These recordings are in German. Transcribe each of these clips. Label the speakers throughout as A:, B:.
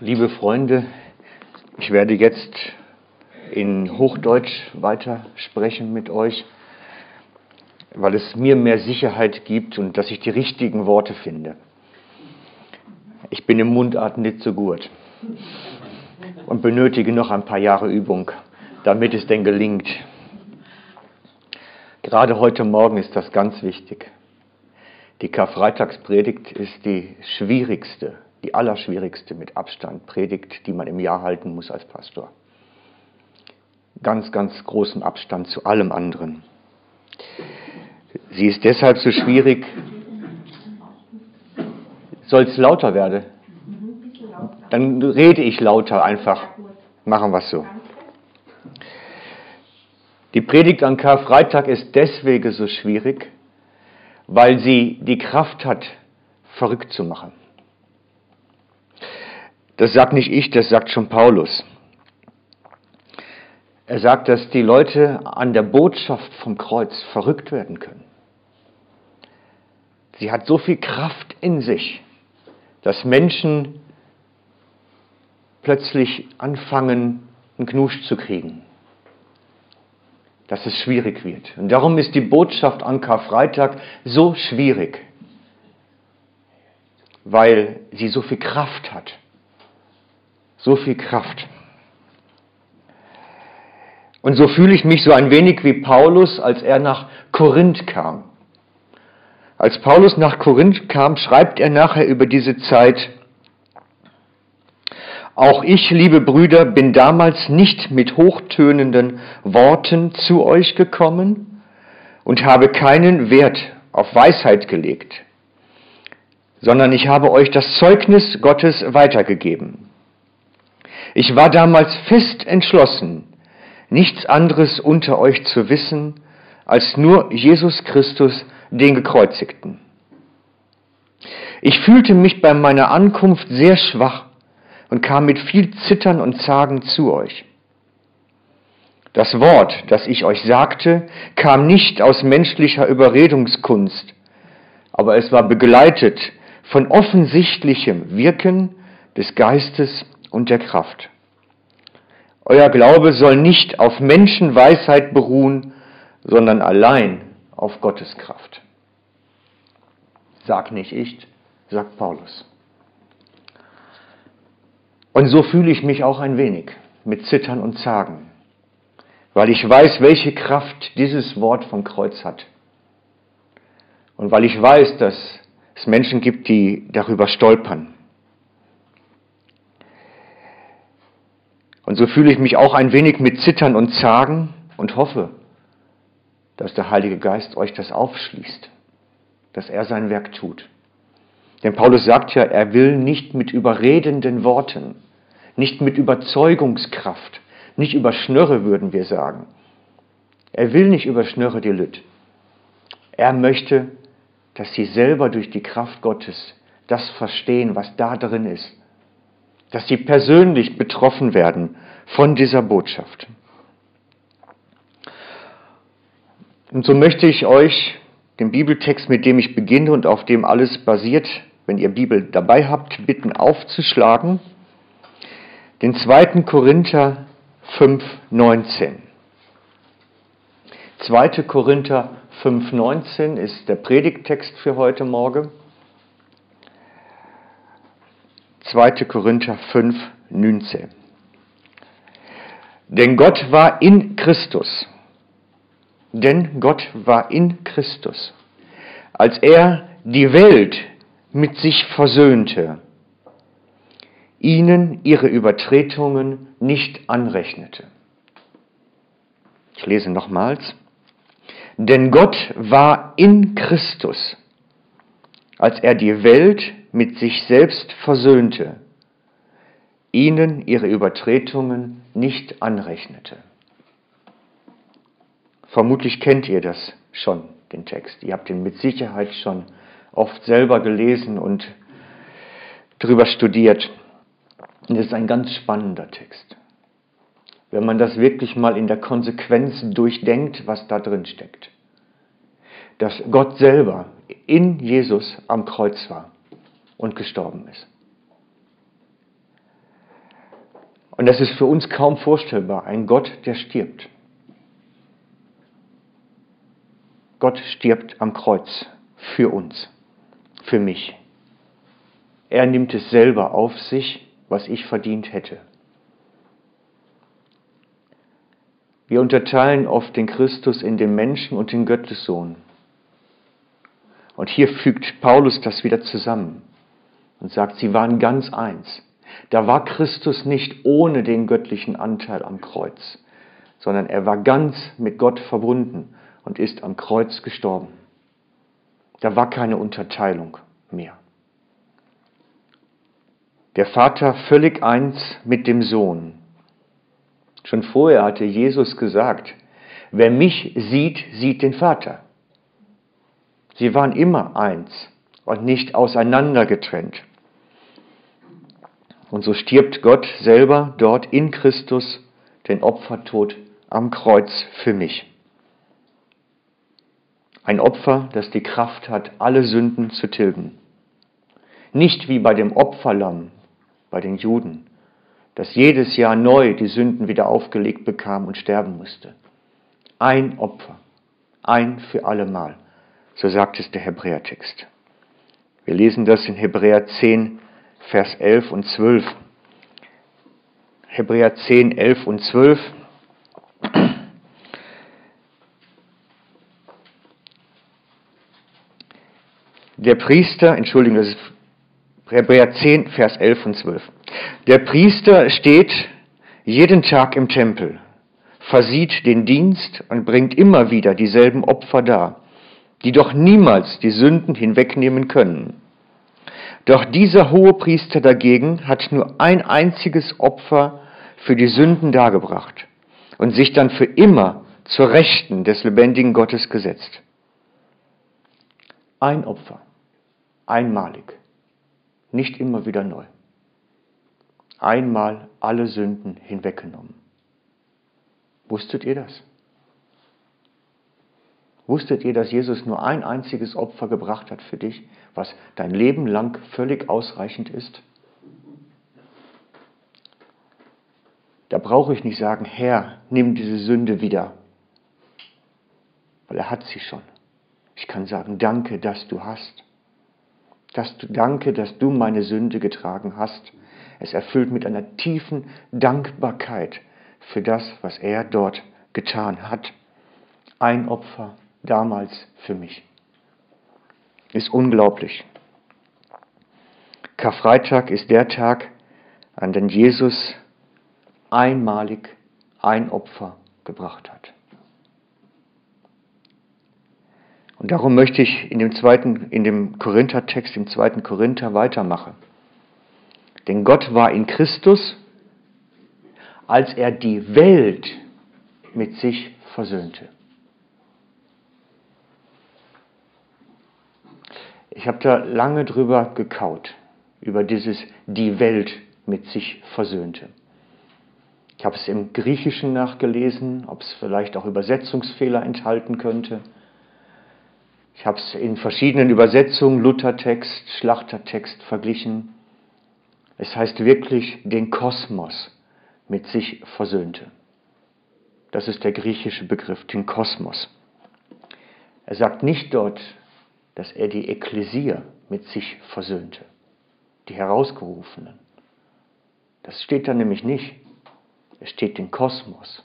A: Liebe Freunde, ich werde jetzt in Hochdeutsch weiter sprechen mit euch, weil es mir mehr Sicherheit gibt und dass ich die richtigen Worte finde. Ich bin im Mundart nicht so gut und benötige noch ein paar Jahre Übung, damit es denn gelingt. Gerade heute Morgen ist das ganz wichtig. Die Karfreitagspredigt ist die schwierigste die allerschwierigste mit Abstand Predigt, die man im Jahr halten muss als Pastor. Ganz, ganz großen Abstand zu allem anderen. Sie ist deshalb so schwierig. Soll es lauter werden? Dann rede ich lauter einfach. Machen wir es so. Die Predigt an Karfreitag ist deswegen so schwierig, weil sie die Kraft hat, verrückt zu machen. Das sagt nicht ich, das sagt schon Paulus. Er sagt, dass die Leute an der Botschaft vom Kreuz verrückt werden können. Sie hat so viel Kraft in sich, dass Menschen plötzlich anfangen, einen Knusch zu kriegen. Dass es schwierig wird. Und darum ist die Botschaft an Karfreitag so schwierig, weil sie so viel Kraft hat so viel Kraft. Und so fühle ich mich so ein wenig wie Paulus, als er nach Korinth kam. Als Paulus nach Korinth kam, schreibt er nachher über diese Zeit, auch ich, liebe Brüder, bin damals nicht mit hochtönenden Worten zu euch gekommen und habe keinen Wert auf Weisheit gelegt, sondern ich habe euch das Zeugnis Gottes weitergegeben. Ich war damals fest entschlossen, nichts anderes unter euch zu wissen, als nur Jesus Christus, den Gekreuzigten. Ich fühlte mich bei meiner Ankunft sehr schwach und kam mit viel Zittern und Zagen zu euch. Das Wort, das ich euch sagte, kam nicht aus menschlicher Überredungskunst, aber es war begleitet von offensichtlichem Wirken des Geistes und der Kraft. Euer Glaube soll nicht auf Menschenweisheit beruhen, sondern allein auf Gottes Kraft. Sag nicht ich, sagt Paulus. Und so fühle ich mich auch ein wenig mit Zittern und Zagen, weil ich weiß, welche Kraft dieses Wort vom Kreuz hat. Und weil ich weiß, dass es Menschen gibt, die darüber stolpern. Und so fühle ich mich auch ein wenig mit Zittern und Zagen und hoffe, dass der Heilige Geist euch das aufschließt, dass er sein Werk tut. Denn Paulus sagt ja, er will nicht mit überredenden Worten, nicht mit Überzeugungskraft, nicht über Schnörre würden wir sagen. Er will nicht über Schnörre die Lüt. Er möchte, dass sie selber durch die Kraft Gottes das verstehen, was da drin ist dass sie persönlich betroffen werden von dieser Botschaft. Und so möchte ich euch den Bibeltext, mit dem ich beginne und auf dem alles basiert, wenn ihr Bibel dabei habt, bitten aufzuschlagen. Den 2. Korinther 5, 19. 2. Korinther 5, 19 ist der Predigttext für heute Morgen. 2. Korinther 5, 19. Denn Gott war in Christus. Denn Gott war in Christus, als er die Welt mit sich versöhnte, ihnen ihre Übertretungen nicht anrechnete. Ich lese nochmals. Denn Gott war in Christus, als er die Welt mit sich selbst versöhnte, ihnen ihre Übertretungen nicht anrechnete. Vermutlich kennt ihr das schon, den Text. Ihr habt ihn mit Sicherheit schon oft selber gelesen und darüber studiert. Und es ist ein ganz spannender Text. Wenn man das wirklich mal in der Konsequenz durchdenkt, was da drin steckt. Dass Gott selber in Jesus am Kreuz war und gestorben ist. Und das ist für uns kaum vorstellbar, ein Gott, der stirbt. Gott stirbt am Kreuz für uns, für mich. Er nimmt es selber auf sich, was ich verdient hätte. Wir unterteilen oft den Christus in den Menschen und den Gottessohn. Und hier fügt Paulus das wieder zusammen und sagt, sie waren ganz eins. Da war Christus nicht ohne den göttlichen Anteil am Kreuz, sondern er war ganz mit Gott verbunden und ist am Kreuz gestorben. Da war keine Unterteilung mehr. Der Vater völlig eins mit dem Sohn. Schon vorher hatte Jesus gesagt, wer mich sieht, sieht den Vater. Sie waren immer eins und nicht auseinandergetrennt. Und so stirbt Gott selber dort in Christus den Opfertod am Kreuz für mich. Ein Opfer, das die Kraft hat, alle Sünden zu tilgen. Nicht wie bei dem Opferlamm bei den Juden, das jedes Jahr neu die Sünden wieder aufgelegt bekam und sterben musste. Ein Opfer, ein für allemal, so sagt es der Hebräertext. Wir lesen das in Hebräer 10, Vers 11 und 12. Hebräer 10, 11 und 12. Der Priester, Entschuldigung, das ist Hebräer 10, Vers 11 und 12. Der Priester steht jeden Tag im Tempel, versieht den Dienst und bringt immer wieder dieselben Opfer dar, die doch niemals die Sünden hinwegnehmen können. Doch dieser hohe Priester dagegen hat nur ein einziges Opfer für die Sünden dargebracht und sich dann für immer zur Rechten des lebendigen Gottes gesetzt. Ein Opfer, einmalig, nicht immer wieder neu. Einmal alle Sünden hinweggenommen. Wusstet ihr das? Wusstet ihr, dass Jesus nur ein einziges Opfer gebracht hat für dich, was dein Leben lang völlig ausreichend ist? Da brauche ich nicht sagen, Herr, nimm diese Sünde wieder, weil er hat sie schon. Ich kann sagen, danke, dass du hast. Dass du, danke, dass du meine Sünde getragen hast. Es erfüllt mit einer tiefen Dankbarkeit für das, was er dort getan hat. Ein Opfer damals für mich. Ist unglaublich. Karfreitag ist der Tag, an den Jesus einmalig ein Opfer gebracht hat. Und darum möchte ich in dem zweiten, in dem Korinther-Text, im zweiten Korinther weitermachen. Denn Gott war in Christus, als er die Welt mit sich versöhnte. Ich habe da lange drüber gekaut, über dieses die Welt mit sich versöhnte. Ich habe es im Griechischen nachgelesen, ob es vielleicht auch Übersetzungsfehler enthalten könnte. Ich habe es in verschiedenen Übersetzungen, Luthertext, Schlachtertext verglichen. Es heißt wirklich den Kosmos mit sich versöhnte. Das ist der griechische Begriff, den Kosmos. Er sagt nicht dort, dass er die Ekklesia mit sich versöhnte, die Herausgerufenen. Das steht da nämlich nicht. Es steht den Kosmos.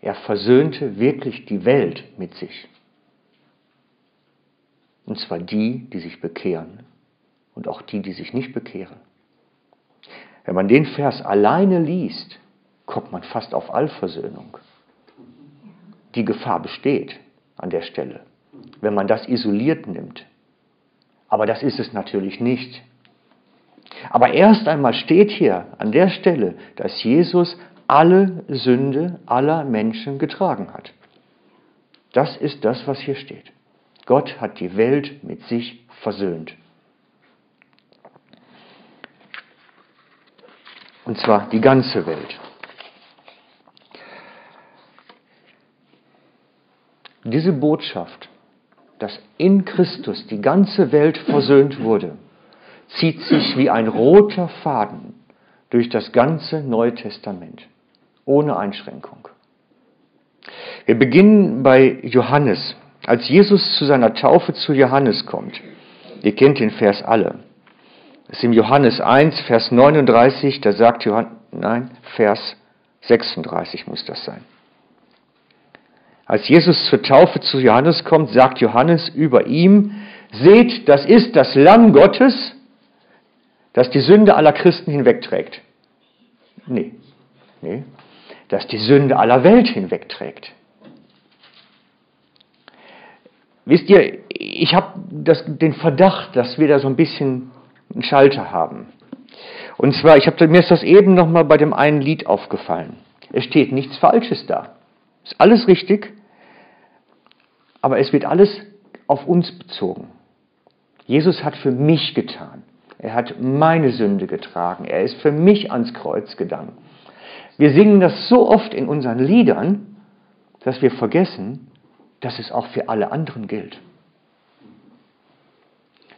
A: Er versöhnte wirklich die Welt mit sich. Und zwar die, die sich bekehren und auch die, die sich nicht bekehren. Wenn man den Vers alleine liest, kommt man fast auf Allversöhnung. Die Gefahr besteht an der Stelle wenn man das isoliert nimmt. Aber das ist es natürlich nicht. Aber erst einmal steht hier an der Stelle, dass Jesus alle Sünde aller Menschen getragen hat. Das ist das, was hier steht. Gott hat die Welt mit sich versöhnt. Und zwar die ganze Welt. Diese Botschaft dass in Christus die ganze Welt versöhnt wurde, zieht sich wie ein roter Faden durch das ganze Neue Testament, ohne Einschränkung. Wir beginnen bei Johannes. Als Jesus zu seiner Taufe zu Johannes kommt, ihr kennt den Vers alle, das ist im Johannes 1, Vers 39, da sagt Johannes, nein, Vers 36 muss das sein. Als Jesus zur Taufe zu Johannes kommt, sagt Johannes über ihm, seht, das ist das Lamm Gottes, das die Sünde aller Christen hinwegträgt. Nee, nee, das die Sünde aller Welt hinwegträgt. Wisst ihr, ich habe den Verdacht, dass wir da so ein bisschen einen Schalter haben. Und zwar, ich hab, mir ist das eben nochmal bei dem einen Lied aufgefallen. Es steht nichts Falsches da. Ist alles richtig, aber es wird alles auf uns bezogen. Jesus hat für mich getan. Er hat meine Sünde getragen. Er ist für mich ans Kreuz gegangen. Wir singen das so oft in unseren Liedern, dass wir vergessen, dass es auch für alle anderen gilt.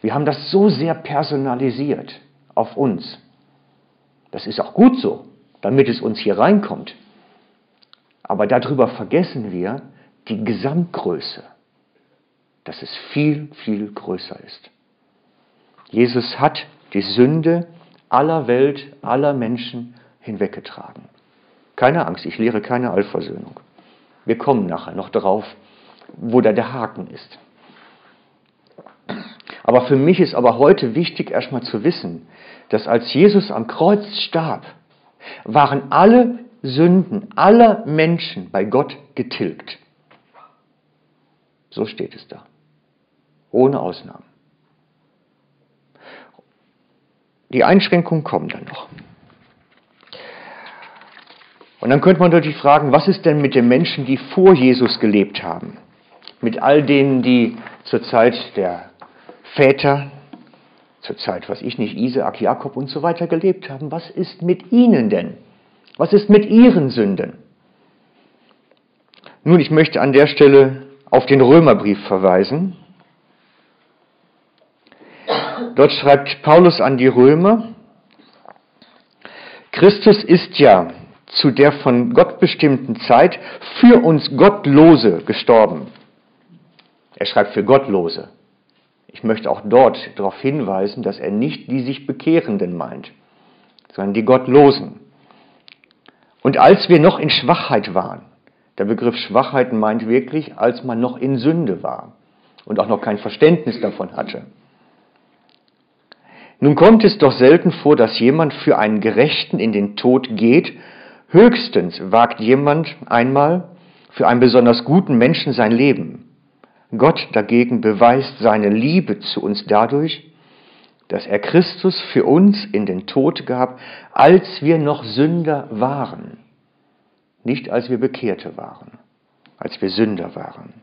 A: Wir haben das so sehr personalisiert auf uns. Das ist auch gut so, damit es uns hier reinkommt. Aber darüber vergessen wir die Gesamtgröße, dass es viel, viel größer ist. Jesus hat die Sünde aller Welt, aller Menschen hinweggetragen. Keine Angst, ich lehre keine Allversöhnung. Wir kommen nachher noch darauf, wo da der Haken ist. Aber für mich ist aber heute wichtig, erstmal zu wissen, dass als Jesus am Kreuz starb, waren alle Sünden aller Menschen bei Gott getilgt. So steht es da. Ohne Ausnahmen. Die Einschränkungen kommen dann noch. Und dann könnte man natürlich fragen, was ist denn mit den Menschen, die vor Jesus gelebt haben? Mit all denen, die zur Zeit der Väter, zur Zeit, was ich nicht, Isaak, Jakob und so weiter gelebt haben. Was ist mit ihnen denn? Was ist mit ihren Sünden? Nun, ich möchte an der Stelle auf den Römerbrief verweisen. Dort schreibt Paulus an die Römer, Christus ist ja zu der von Gott bestimmten Zeit für uns Gottlose gestorben. Er schreibt für Gottlose. Ich möchte auch dort darauf hinweisen, dass er nicht die sich Bekehrenden meint, sondern die Gottlosen. Und als wir noch in Schwachheit waren, der Begriff Schwachheit meint wirklich, als man noch in Sünde war und auch noch kein Verständnis davon hatte. Nun kommt es doch selten vor, dass jemand für einen Gerechten in den Tod geht. Höchstens wagt jemand einmal für einen besonders guten Menschen sein Leben. Gott dagegen beweist seine Liebe zu uns dadurch, dass er Christus für uns in den Tod gab, als wir noch Sünder waren. Nicht als wir Bekehrte waren, als wir Sünder waren.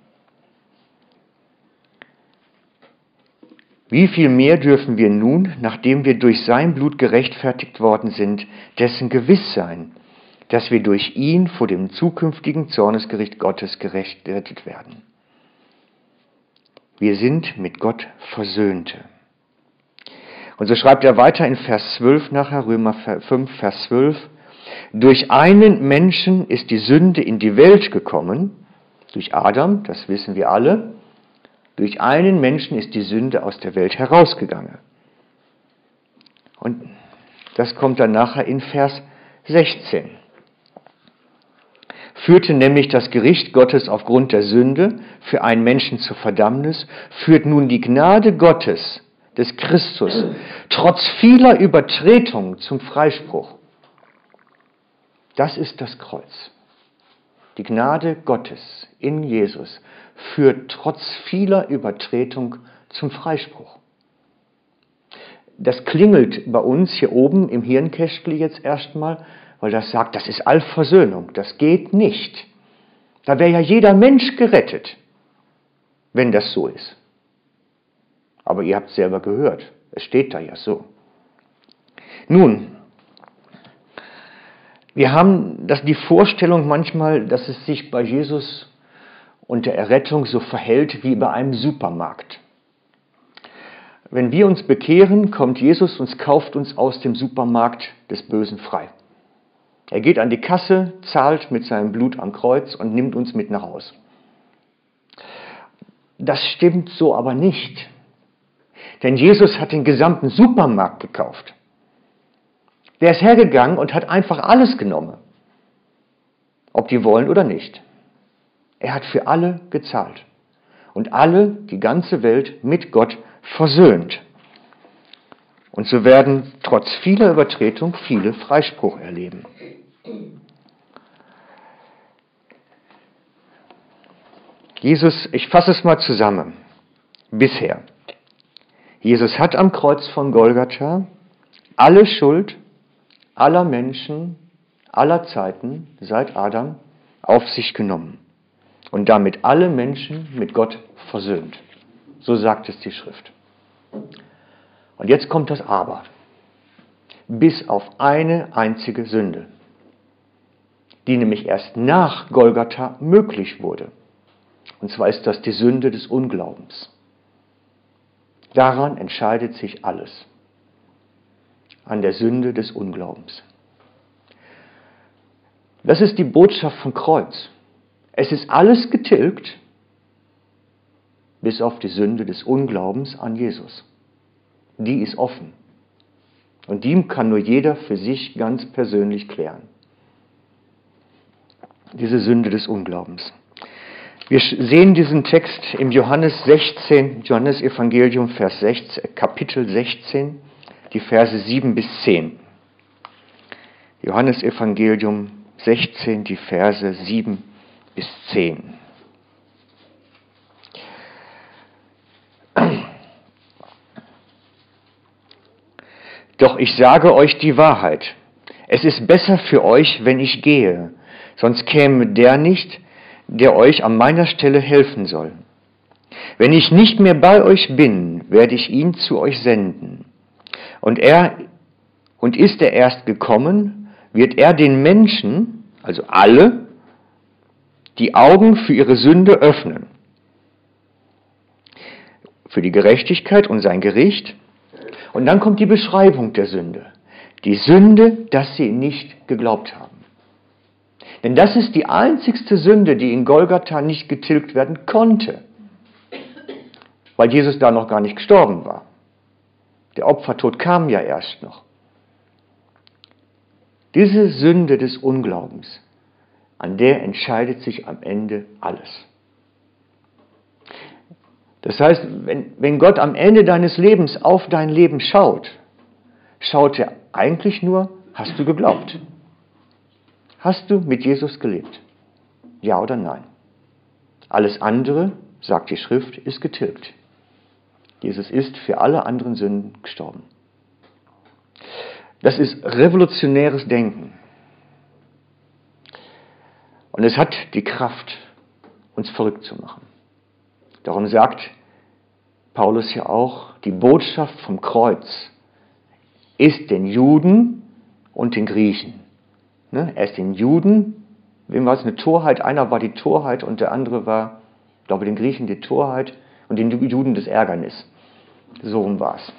A: Wie viel mehr dürfen wir nun, nachdem wir durch sein Blut gerechtfertigt worden sind, dessen gewiss sein, dass wir durch ihn vor dem zukünftigen Zornesgericht Gottes gerettet werden. Wir sind mit Gott Versöhnte. Und so schreibt er weiter in Vers 12 nachher, Römer 5, Vers 12, durch einen Menschen ist die Sünde in die Welt gekommen, durch Adam, das wissen wir alle, durch einen Menschen ist die Sünde aus der Welt herausgegangen. Und das kommt dann nachher in Vers 16 führte nämlich das Gericht Gottes aufgrund der Sünde für einen Menschen zur Verdammnis, führt nun die Gnade Gottes des Christus trotz vieler Übertretungen zum Freispruch. Das ist das Kreuz. Die Gnade Gottes in Jesus führt trotz vieler Übertretung zum Freispruch. Das klingelt bei uns hier oben im Hirnkästli jetzt erstmal, weil das sagt, das ist Allversöhnung, das geht nicht. Da wäre ja jeder Mensch gerettet, wenn das so ist. Aber ihr habt selber gehört, es steht da ja so. Nun, wir haben das, die Vorstellung manchmal, dass es sich bei Jesus und der Errettung so verhält wie bei einem Supermarkt. Wenn wir uns bekehren, kommt Jesus und kauft uns aus dem Supermarkt des Bösen frei. Er geht an die Kasse, zahlt mit seinem Blut am Kreuz und nimmt uns mit nach Haus. Das stimmt so aber nicht. Denn Jesus hat den gesamten Supermarkt gekauft. Der ist hergegangen und hat einfach alles genommen. Ob die wollen oder nicht. Er hat für alle gezahlt. Und alle, die ganze Welt mit Gott versöhnt. Und so werden trotz vieler Übertretung viele Freispruch erleben. Jesus, ich fasse es mal zusammen. Bisher. Jesus hat am Kreuz von Golgatha alle Schuld aller Menschen aller Zeiten seit Adam auf sich genommen und damit alle Menschen mit Gott versöhnt. So sagt es die Schrift. Und jetzt kommt das Aber. Bis auf eine einzige Sünde, die nämlich erst nach Golgatha möglich wurde. Und zwar ist das die Sünde des Unglaubens. Daran entscheidet sich alles. An der Sünde des Unglaubens. Das ist die Botschaft vom Kreuz. Es ist alles getilgt, bis auf die Sünde des Unglaubens an Jesus. Die ist offen. Und die kann nur jeder für sich ganz persönlich klären. Diese Sünde des Unglaubens. Wir sehen diesen Text im Johannes 16, Johannes Evangelium, Vers 16, Kapitel 16, die Verse 7 bis 10. Johannes Evangelium 16, die Verse 7 bis 10. Doch ich sage euch die Wahrheit. Es ist besser für euch, wenn ich gehe, sonst käme der nicht, der euch an meiner Stelle helfen soll. Wenn ich nicht mehr bei euch bin, werde ich ihn zu euch senden. Und er, und ist er erst gekommen, wird er den Menschen, also alle, die Augen für ihre Sünde öffnen. Für die Gerechtigkeit und sein Gericht. Und dann kommt die Beschreibung der Sünde. Die Sünde, dass sie nicht geglaubt haben. Denn das ist die einzigste Sünde, die in Golgatha nicht getilgt werden konnte, weil Jesus da noch gar nicht gestorben war. Der Opfertod kam ja erst noch. Diese Sünde des Unglaubens, an der entscheidet sich am Ende alles. Das heißt, wenn, wenn Gott am Ende deines Lebens auf dein Leben schaut, schaut er eigentlich nur, hast du geglaubt? Hast du mit Jesus gelebt? Ja oder nein? Alles andere, sagt die Schrift, ist getilgt. Jesus ist für alle anderen Sünden gestorben. Das ist revolutionäres Denken. Und es hat die Kraft, uns verrückt zu machen. Darum sagt Paulus ja auch, die Botschaft vom Kreuz ist den Juden und den Griechen Ne? Erst den Juden, wem war es eine Torheit? Einer war die Torheit und der andere war, ich glaube, den Griechen die Torheit und den Juden das Ärgernis. So war es.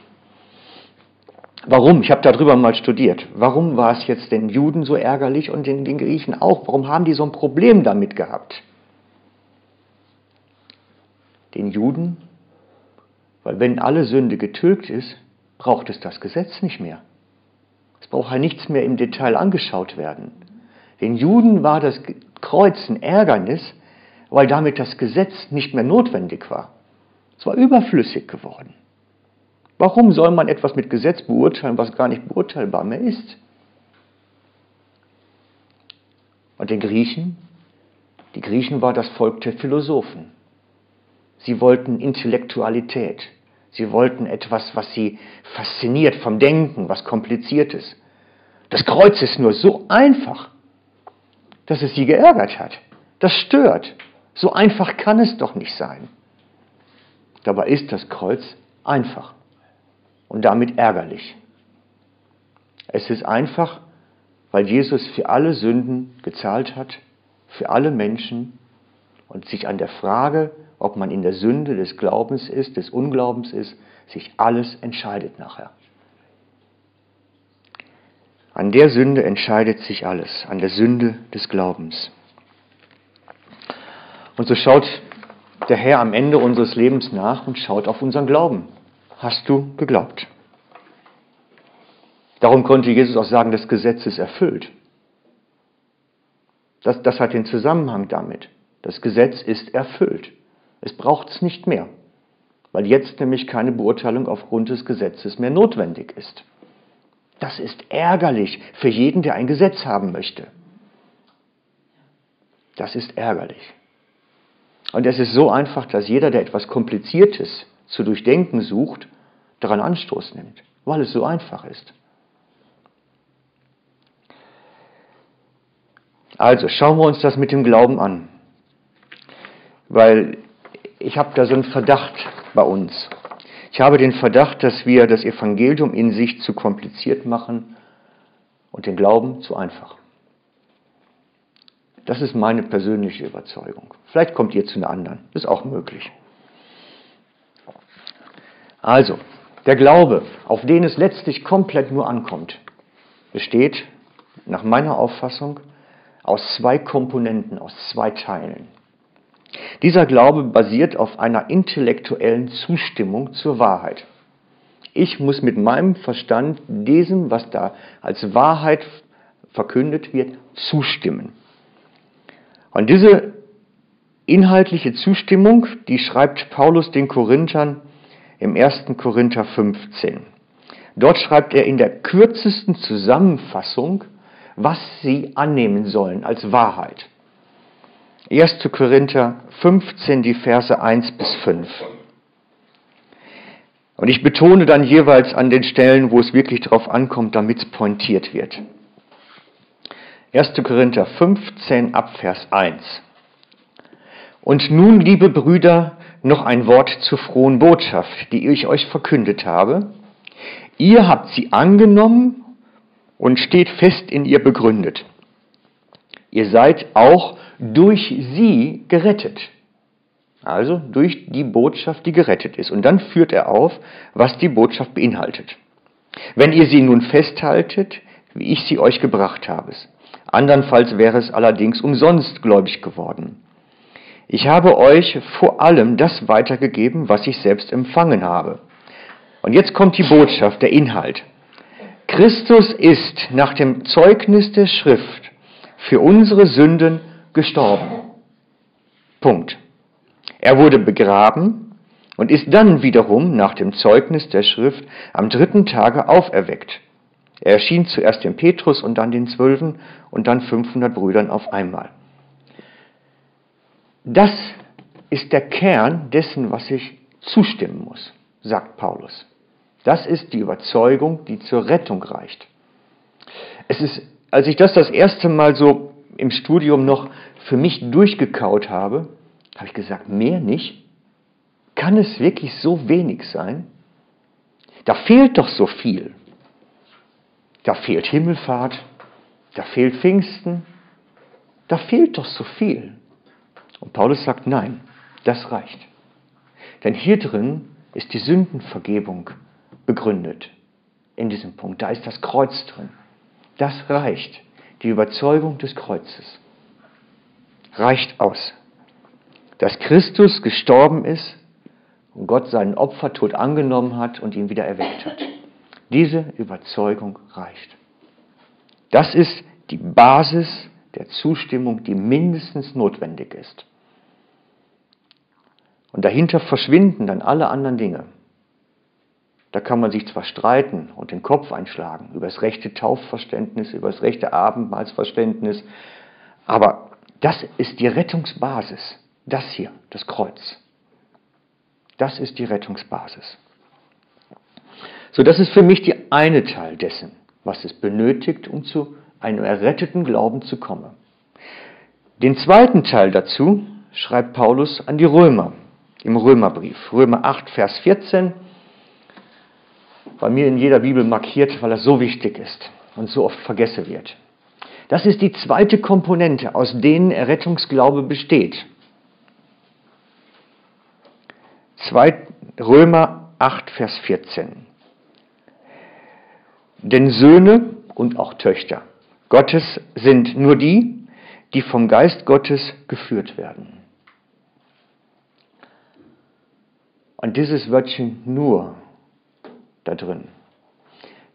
A: Warum? Ich habe darüber mal studiert. Warum war es jetzt den Juden so ärgerlich und den, den Griechen auch? Warum haben die so ein Problem damit gehabt? Den Juden, weil wenn alle Sünde getilgt ist, braucht es das Gesetz nicht mehr. Es braucht ja nichts mehr im Detail angeschaut werden. Den Juden war das Kreuz ein Ärgernis, weil damit das Gesetz nicht mehr notwendig war. Es war überflüssig geworden. Warum soll man etwas mit Gesetz beurteilen, was gar nicht beurteilbar mehr ist? Und den Griechen? Die Griechen war das Volk der Philosophen. Sie wollten Intellektualität. Sie wollten etwas, was sie fasziniert vom Denken, was kompliziertes. Das Kreuz ist nur so einfach, dass es sie geärgert hat. Das stört. So einfach kann es doch nicht sein. Dabei ist das Kreuz einfach und damit ärgerlich. Es ist einfach, weil Jesus für alle Sünden gezahlt hat, für alle Menschen und sich an der Frage, ob man in der Sünde des Glaubens ist, des Unglaubens ist, sich alles entscheidet nachher. An der Sünde entscheidet sich alles, an der Sünde des Glaubens. Und so schaut der Herr am Ende unseres Lebens nach und schaut auf unseren Glauben. Hast du geglaubt? Darum konnte Jesus auch sagen, das Gesetz ist erfüllt. Das, das hat den Zusammenhang damit. Das Gesetz ist erfüllt. Es braucht es nicht mehr, weil jetzt nämlich keine Beurteilung aufgrund des Gesetzes mehr notwendig ist. Das ist ärgerlich für jeden, der ein Gesetz haben möchte. Das ist ärgerlich. Und es ist so einfach, dass jeder, der etwas Kompliziertes zu durchdenken sucht, daran Anstoß nimmt, weil es so einfach ist. Also schauen wir uns das mit dem Glauben an, weil ich habe da so einen Verdacht bei uns. Ich habe den Verdacht, dass wir das Evangelium in sich zu kompliziert machen und den Glauben zu einfach. Das ist meine persönliche Überzeugung. Vielleicht kommt ihr zu einer anderen. Ist auch möglich. Also, der Glaube, auf den es letztlich komplett nur ankommt, besteht nach meiner Auffassung aus zwei Komponenten, aus zwei Teilen. Dieser Glaube basiert auf einer intellektuellen Zustimmung zur Wahrheit. Ich muss mit meinem Verstand diesem, was da als Wahrheit verkündet wird, zustimmen. Und diese inhaltliche Zustimmung, die schreibt Paulus den Korinthern im 1. Korinther 15. Dort schreibt er in der kürzesten Zusammenfassung, was sie annehmen sollen als Wahrheit. 1. Korinther 15, die Verse 1 bis 5. Und ich betone dann jeweils an den Stellen, wo es wirklich darauf ankommt, damit es pointiert wird. 1. Korinther 15 ab Vers 1. Und nun, liebe Brüder, noch ein Wort zur frohen Botschaft, die ich euch verkündet habe. Ihr habt sie angenommen und steht fest in ihr begründet. Ihr seid auch durch sie gerettet. Also durch die Botschaft, die gerettet ist. Und dann führt er auf, was die Botschaft beinhaltet. Wenn ihr sie nun festhaltet, wie ich sie euch gebracht habe. Andernfalls wäre es allerdings umsonst gläubig geworden. Ich habe euch vor allem das weitergegeben, was ich selbst empfangen habe. Und jetzt kommt die Botschaft, der Inhalt. Christus ist nach dem Zeugnis der Schrift für unsere Sünden gestorben. Punkt. Er wurde begraben und ist dann wiederum nach dem Zeugnis der Schrift am dritten Tage auferweckt. Er erschien zuerst dem Petrus und dann den Zwölfen und dann 500 Brüdern auf einmal. Das ist der Kern dessen, was ich zustimmen muss, sagt Paulus. Das ist die Überzeugung, die zur Rettung reicht. Es ist, als ich das das erste Mal so im Studium noch für mich durchgekaut habe, habe ich gesagt, mehr nicht. Kann es wirklich so wenig sein? Da fehlt doch so viel. Da fehlt Himmelfahrt, da fehlt Pfingsten, da fehlt doch so viel. Und Paulus sagt, nein, das reicht. Denn hier drin ist die Sündenvergebung begründet. In diesem Punkt. Da ist das Kreuz drin. Das reicht. Die Überzeugung des Kreuzes reicht aus. Dass Christus gestorben ist und Gott seinen Opfertod angenommen hat und ihn wieder erweckt hat. Diese Überzeugung reicht. Das ist die Basis der Zustimmung, die mindestens notwendig ist. Und dahinter verschwinden dann alle anderen Dinge. Da kann man sich zwar streiten und den Kopf einschlagen über das rechte Taufverständnis, über das rechte Abendmahlsverständnis, aber das ist die Rettungsbasis. Das hier, das Kreuz. Das ist die Rettungsbasis. So, das ist für mich die eine Teil dessen, was es benötigt, um zu einem erretteten Glauben zu kommen. Den zweiten Teil dazu schreibt Paulus an die Römer im Römerbrief. Römer 8, Vers 14. Bei mir in jeder Bibel markiert, weil er so wichtig ist und so oft vergessen wird. Das ist die zweite Komponente, aus denen Errettungsglaube besteht. 2, Römer 8, Vers 14. Denn Söhne und auch Töchter Gottes sind nur die, die vom Geist Gottes geführt werden. Und dieses Wörtchen nur da drin,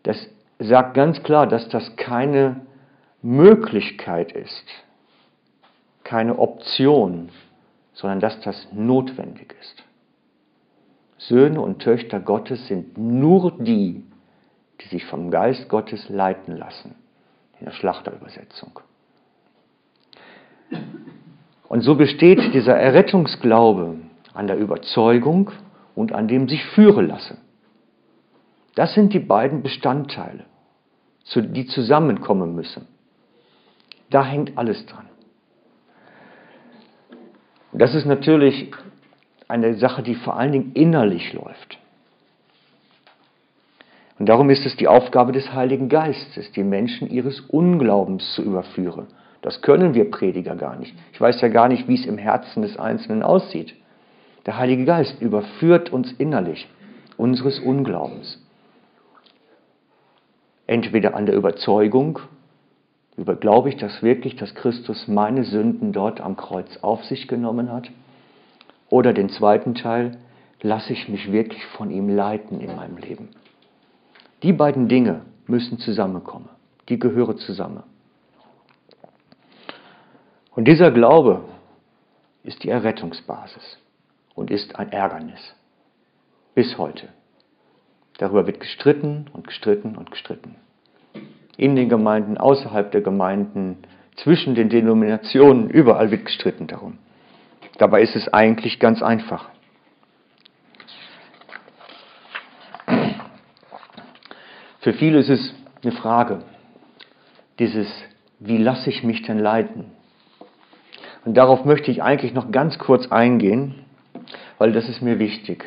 A: das sagt ganz klar, dass das keine Möglichkeit ist, keine Option, sondern dass das notwendig ist. Söhne und Töchter Gottes sind nur die, die sich vom Geist Gottes leiten lassen, in der Schlachterübersetzung. Und so besteht dieser Errettungsglaube an der Überzeugung und an dem sich führen lassen. Das sind die beiden Bestandteile, die zusammenkommen müssen. Da hängt alles dran. Das ist natürlich eine Sache, die vor allen Dingen innerlich läuft. Und darum ist es die Aufgabe des Heiligen Geistes, die Menschen ihres Unglaubens zu überführen. Das können wir Prediger gar nicht. Ich weiß ja gar nicht, wie es im Herzen des Einzelnen aussieht. Der Heilige Geist überführt uns innerlich unseres Unglaubens. Entweder an der Überzeugung, über glaube ich das wirklich, dass Christus meine Sünden dort am Kreuz auf sich genommen hat, oder den zweiten Teil, lasse ich mich wirklich von ihm leiten in meinem Leben. Die beiden Dinge müssen zusammenkommen. Die gehören zusammen. Und dieser Glaube ist die Errettungsbasis und ist ein Ärgernis. Bis heute. Darüber wird gestritten und gestritten und gestritten. In den Gemeinden, außerhalb der Gemeinden, zwischen den Denominationen, überall wird gestritten darum. Dabei ist es eigentlich ganz einfach. Für viele ist es eine Frage, dieses, wie lasse ich mich denn leiten? Und darauf möchte ich eigentlich noch ganz kurz eingehen, weil das ist mir wichtig.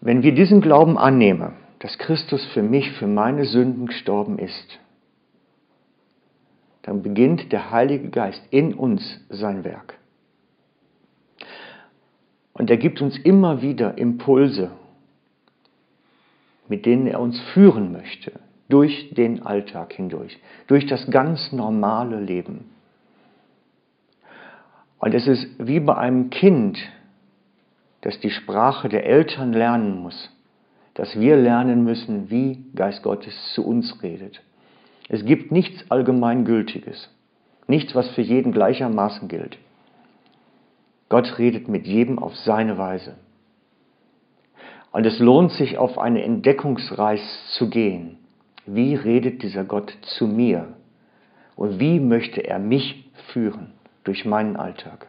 A: Wenn wir diesen Glauben annehmen, dass Christus für mich, für meine Sünden gestorben ist, dann beginnt der Heilige Geist in uns sein Werk. Und er gibt uns immer wieder Impulse, mit denen er uns führen möchte, durch den Alltag hindurch, durch das ganz normale Leben. Und es ist wie bei einem Kind, das die Sprache der Eltern lernen muss, dass wir lernen müssen, wie Geist Gottes zu uns redet. Es gibt nichts Allgemeingültiges, nichts, was für jeden gleichermaßen gilt. Gott redet mit jedem auf seine Weise. Und es lohnt sich, auf eine Entdeckungsreise zu gehen. Wie redet dieser Gott zu mir? Und wie möchte er mich führen durch meinen Alltag?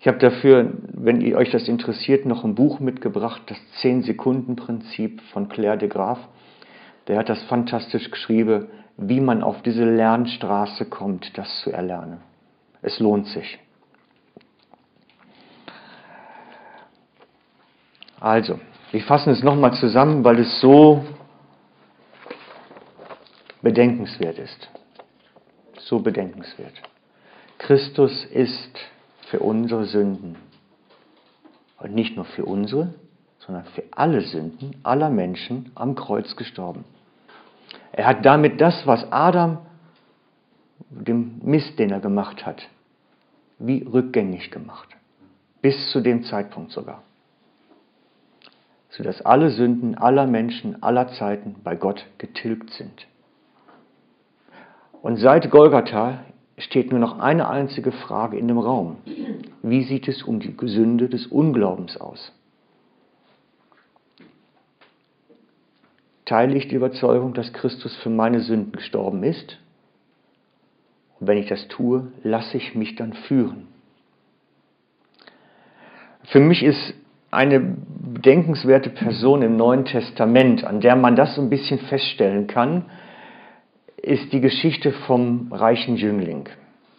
A: Ich habe dafür, wenn ihr euch das interessiert, noch ein Buch mitgebracht, das 10-Sekunden-Prinzip von Claire de Graaf der hat das fantastisch geschrieben, wie man auf diese Lernstraße kommt, das zu erlernen. Es lohnt sich. Also, wir fassen es nochmal zusammen, weil es so bedenkenswert ist. So bedenkenswert. Christus ist für unsere Sünden. Und nicht nur für unsere, sondern für alle Sünden aller Menschen am Kreuz gestorben. Er hat damit das, was Adam, dem Mist, den er gemacht hat, wie rückgängig gemacht. Bis zu dem Zeitpunkt sogar. Sodass alle Sünden aller Menschen aller Zeiten bei Gott getilgt sind. Und seit Golgatha steht nur noch eine einzige Frage in dem Raum. Wie sieht es um die Sünde des Unglaubens aus? teile ich die Überzeugung, dass Christus für meine Sünden gestorben ist. Und wenn ich das tue, lasse ich mich dann führen. Für mich ist eine bedenkenswerte Person im Neuen Testament, an der man das so ein bisschen feststellen kann, ist die Geschichte vom reichen Jüngling.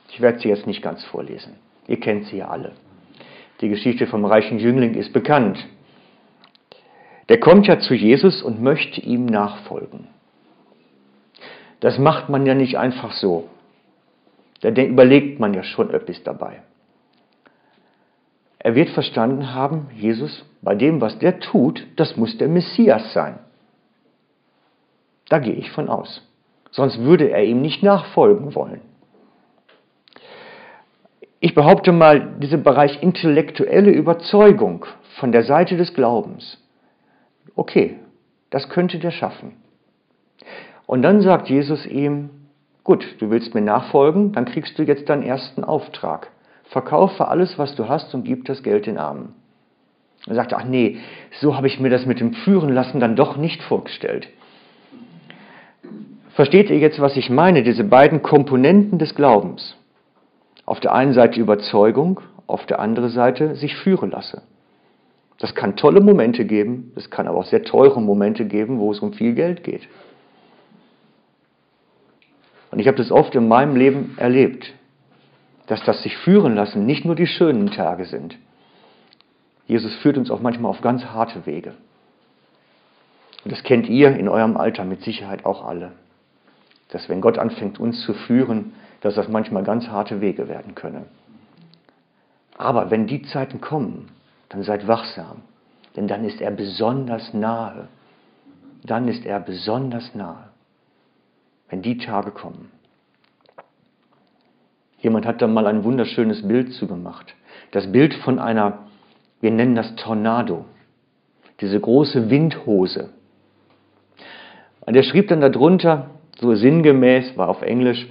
A: Ich werde sie jetzt nicht ganz vorlesen. Ihr kennt sie ja alle. Die Geschichte vom reichen Jüngling ist bekannt. Der kommt ja zu Jesus und möchte ihm nachfolgen. Das macht man ja nicht einfach so. Da überlegt man ja schon etwas dabei. Er wird verstanden haben, Jesus, bei dem, was der tut, das muss der Messias sein. Da gehe ich von aus. Sonst würde er ihm nicht nachfolgen wollen. Ich behaupte mal, dieser Bereich intellektuelle Überzeugung von der Seite des Glaubens, okay, das könnte der schaffen. Und dann sagt Jesus ihm, gut, du willst mir nachfolgen, dann kriegst du jetzt deinen ersten Auftrag. Verkaufe alles, was du hast und gib das Geld den Armen. Er sagte, ach nee, so habe ich mir das mit dem Führen lassen dann doch nicht vorgestellt. Versteht ihr jetzt, was ich meine, diese beiden Komponenten des Glaubens? Auf der einen Seite Überzeugung, auf der anderen Seite sich führen lasse. Das kann tolle Momente geben, es kann aber auch sehr teure Momente geben, wo es um viel Geld geht. Und ich habe das oft in meinem Leben erlebt, dass das sich führen lassen nicht nur die schönen Tage sind. Jesus führt uns auch manchmal auf ganz harte Wege. Und das kennt ihr in eurem Alter mit Sicherheit auch alle. Dass wenn Gott anfängt, uns zu führen, dass das manchmal ganz harte Wege werden können. Aber wenn die Zeiten kommen, dann seid wachsam, denn dann ist er besonders nahe. Dann ist er besonders nahe, wenn die Tage kommen. Jemand hat da mal ein wunderschönes Bild zugemacht. Das Bild von einer, wir nennen das Tornado, diese große Windhose. Und er schrieb dann darunter, so sinngemäß, war auf Englisch,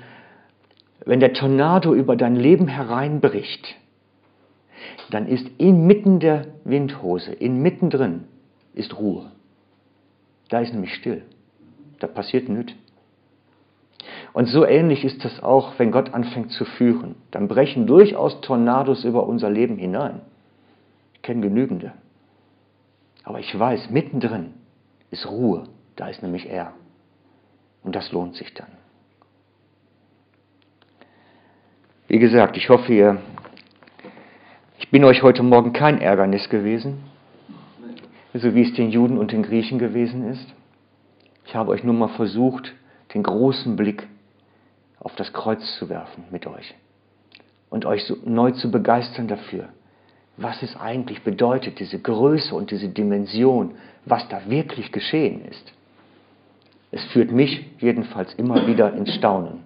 A: wenn der Tornado über dein Leben hereinbricht, dann ist inmitten der Windhose, inmitten drin, ist Ruhe. Da ist nämlich still. Da passiert nichts. Und so ähnlich ist das auch, wenn Gott anfängt zu führen. Dann brechen durchaus Tornados über unser Leben hinein. Ich kenne genügende. Aber ich weiß, mittendrin ist Ruhe. Da ist nämlich er. Und das lohnt sich dann. Wie gesagt, ich hoffe, ihr, ich bin euch heute Morgen kein Ärgernis gewesen, so wie es den Juden und den Griechen gewesen ist. Ich habe euch nur mal versucht, den großen Blick auf das Kreuz zu werfen mit euch und euch so neu zu begeistern dafür, was es eigentlich bedeutet, diese Größe und diese Dimension, was da wirklich geschehen ist. Es führt mich jedenfalls immer wieder ins Staunen.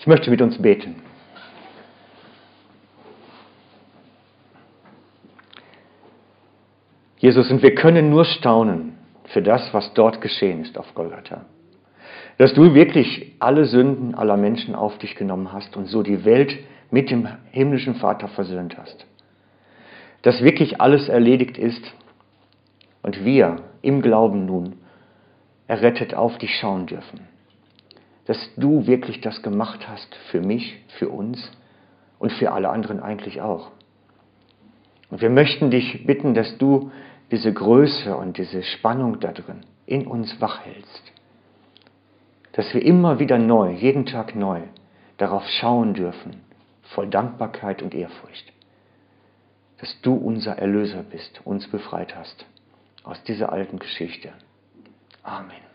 A: Ich möchte mit uns beten. Jesus, und wir können nur staunen für das, was dort geschehen ist auf Golgatha. Dass du wirklich alle Sünden aller Menschen auf dich genommen hast und so die Welt mit dem himmlischen Vater versöhnt hast. Dass wirklich alles erledigt ist und wir im Glauben nun errettet auf dich schauen dürfen dass du wirklich das gemacht hast für mich, für uns und für alle anderen eigentlich auch. Und wir möchten dich bitten, dass du diese Größe und diese Spannung da drin in uns wach hältst. Dass wir immer wieder neu, jeden Tag neu darauf schauen dürfen, voll Dankbarkeit und Ehrfurcht. Dass du unser Erlöser bist, uns befreit hast aus dieser alten Geschichte. Amen.